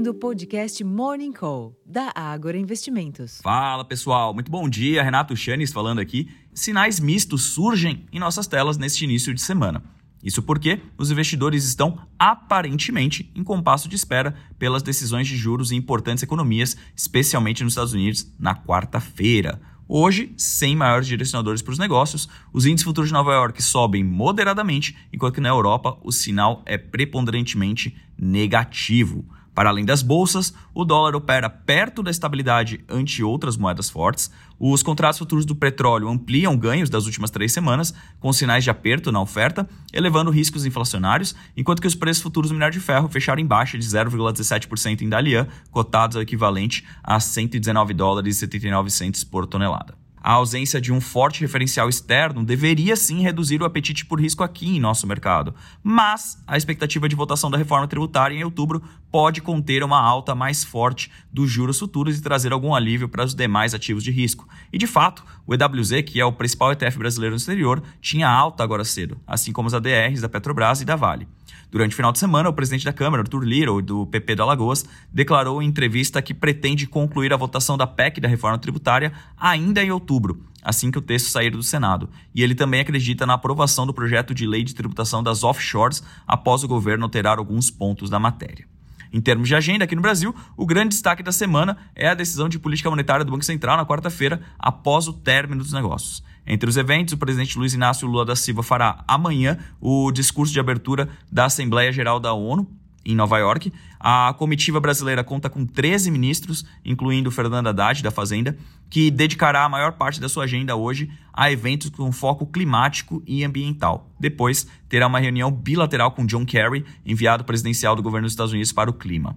ouvindo o podcast Morning Call, da Ágora Investimentos. Fala pessoal, muito bom dia. Renato Chanes falando aqui. Sinais mistos surgem em nossas telas neste início de semana. Isso porque os investidores estão aparentemente em compasso de espera pelas decisões de juros em importantes economias, especialmente nos Estados Unidos, na quarta-feira. Hoje, sem maiores direcionadores para os negócios, os índices futuros de Nova York sobem moderadamente, enquanto que na Europa o sinal é preponderantemente negativo. Para além das bolsas, o dólar opera perto da estabilidade ante outras moedas fortes. Os contratos futuros do petróleo ampliam ganhos das últimas três semanas, com sinais de aperto na oferta, elevando riscos inflacionários, enquanto que os preços futuros do minério de ferro fecharam em baixa de 0,17% em Dalian, cotados ao equivalente a 119 dólares e 79 por tonelada. A ausência de um forte referencial externo deveria sim reduzir o apetite por risco aqui em nosso mercado, mas a expectativa de votação da reforma tributária em outubro pode conter uma alta mais forte dos juros futuros e trazer algum alívio para os demais ativos de risco. E de fato, o EWZ, que é o principal ETF brasileiro no exterior, tinha alta agora cedo, assim como os ADRs da Petrobras e da Vale. Durante o final de semana, o presidente da Câmara, Arthur Lira, do PP do Alagoas, declarou em entrevista que pretende concluir a votação da PEC da reforma tributária ainda em outubro, assim que o texto sair do Senado. E ele também acredita na aprovação do projeto de lei de tributação das offshores após o governo alterar alguns pontos da matéria. Em termos de agenda, aqui no Brasil, o grande destaque da semana é a decisão de política monetária do Banco Central na quarta-feira, após o término dos negócios. Entre os eventos, o presidente Luiz Inácio Lula da Silva fará amanhã o discurso de abertura da Assembleia Geral da ONU, em Nova York. A comitiva brasileira conta com 13 ministros, incluindo Fernando Haddad, da Fazenda, que dedicará a maior parte da sua agenda hoje a eventos com foco climático e ambiental. Depois, terá uma reunião bilateral com John Kerry, enviado presidencial do governo dos Estados Unidos para o clima.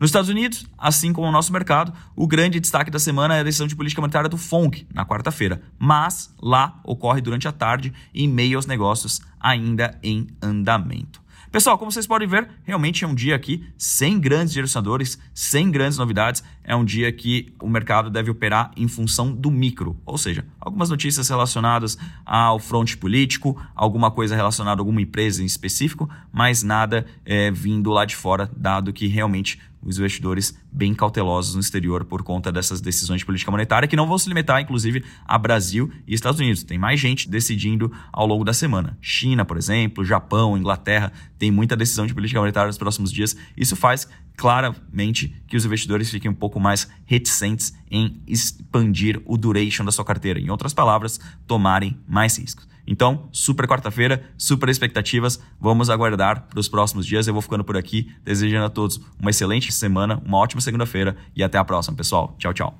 Nos Estados Unidos, assim como no nosso mercado, o grande destaque da semana é a decisão de política monetária do FONC, na quarta-feira. Mas lá ocorre durante a tarde, em meio aos negócios ainda em andamento. Pessoal, como vocês podem ver, realmente é um dia aqui sem grandes direcionadores, sem grandes novidades. É um dia que o mercado deve operar em função do micro, ou seja, algumas notícias relacionadas ao fronte político, alguma coisa relacionada a alguma empresa em específico, mas nada é, vindo lá de fora, dado que realmente os investidores bem cautelosos no exterior por conta dessas decisões de política monetária, que não vão se limitar, inclusive, a Brasil e Estados Unidos. Tem mais gente decidindo ao longo da semana. China, por exemplo, Japão, Inglaterra, tem muita decisão de política monetária nos próximos dias. Isso faz claramente que os investidores fiquem um pouco mais reticentes em expandir o duration da sua carteira. Em outras palavras, tomarem mais riscos. Então, super quarta-feira, super expectativas. Vamos aguardar para os próximos dias. Eu vou ficando por aqui, desejando a todos uma excelente semana, uma ótima segunda-feira e até a próxima, pessoal. Tchau, tchau.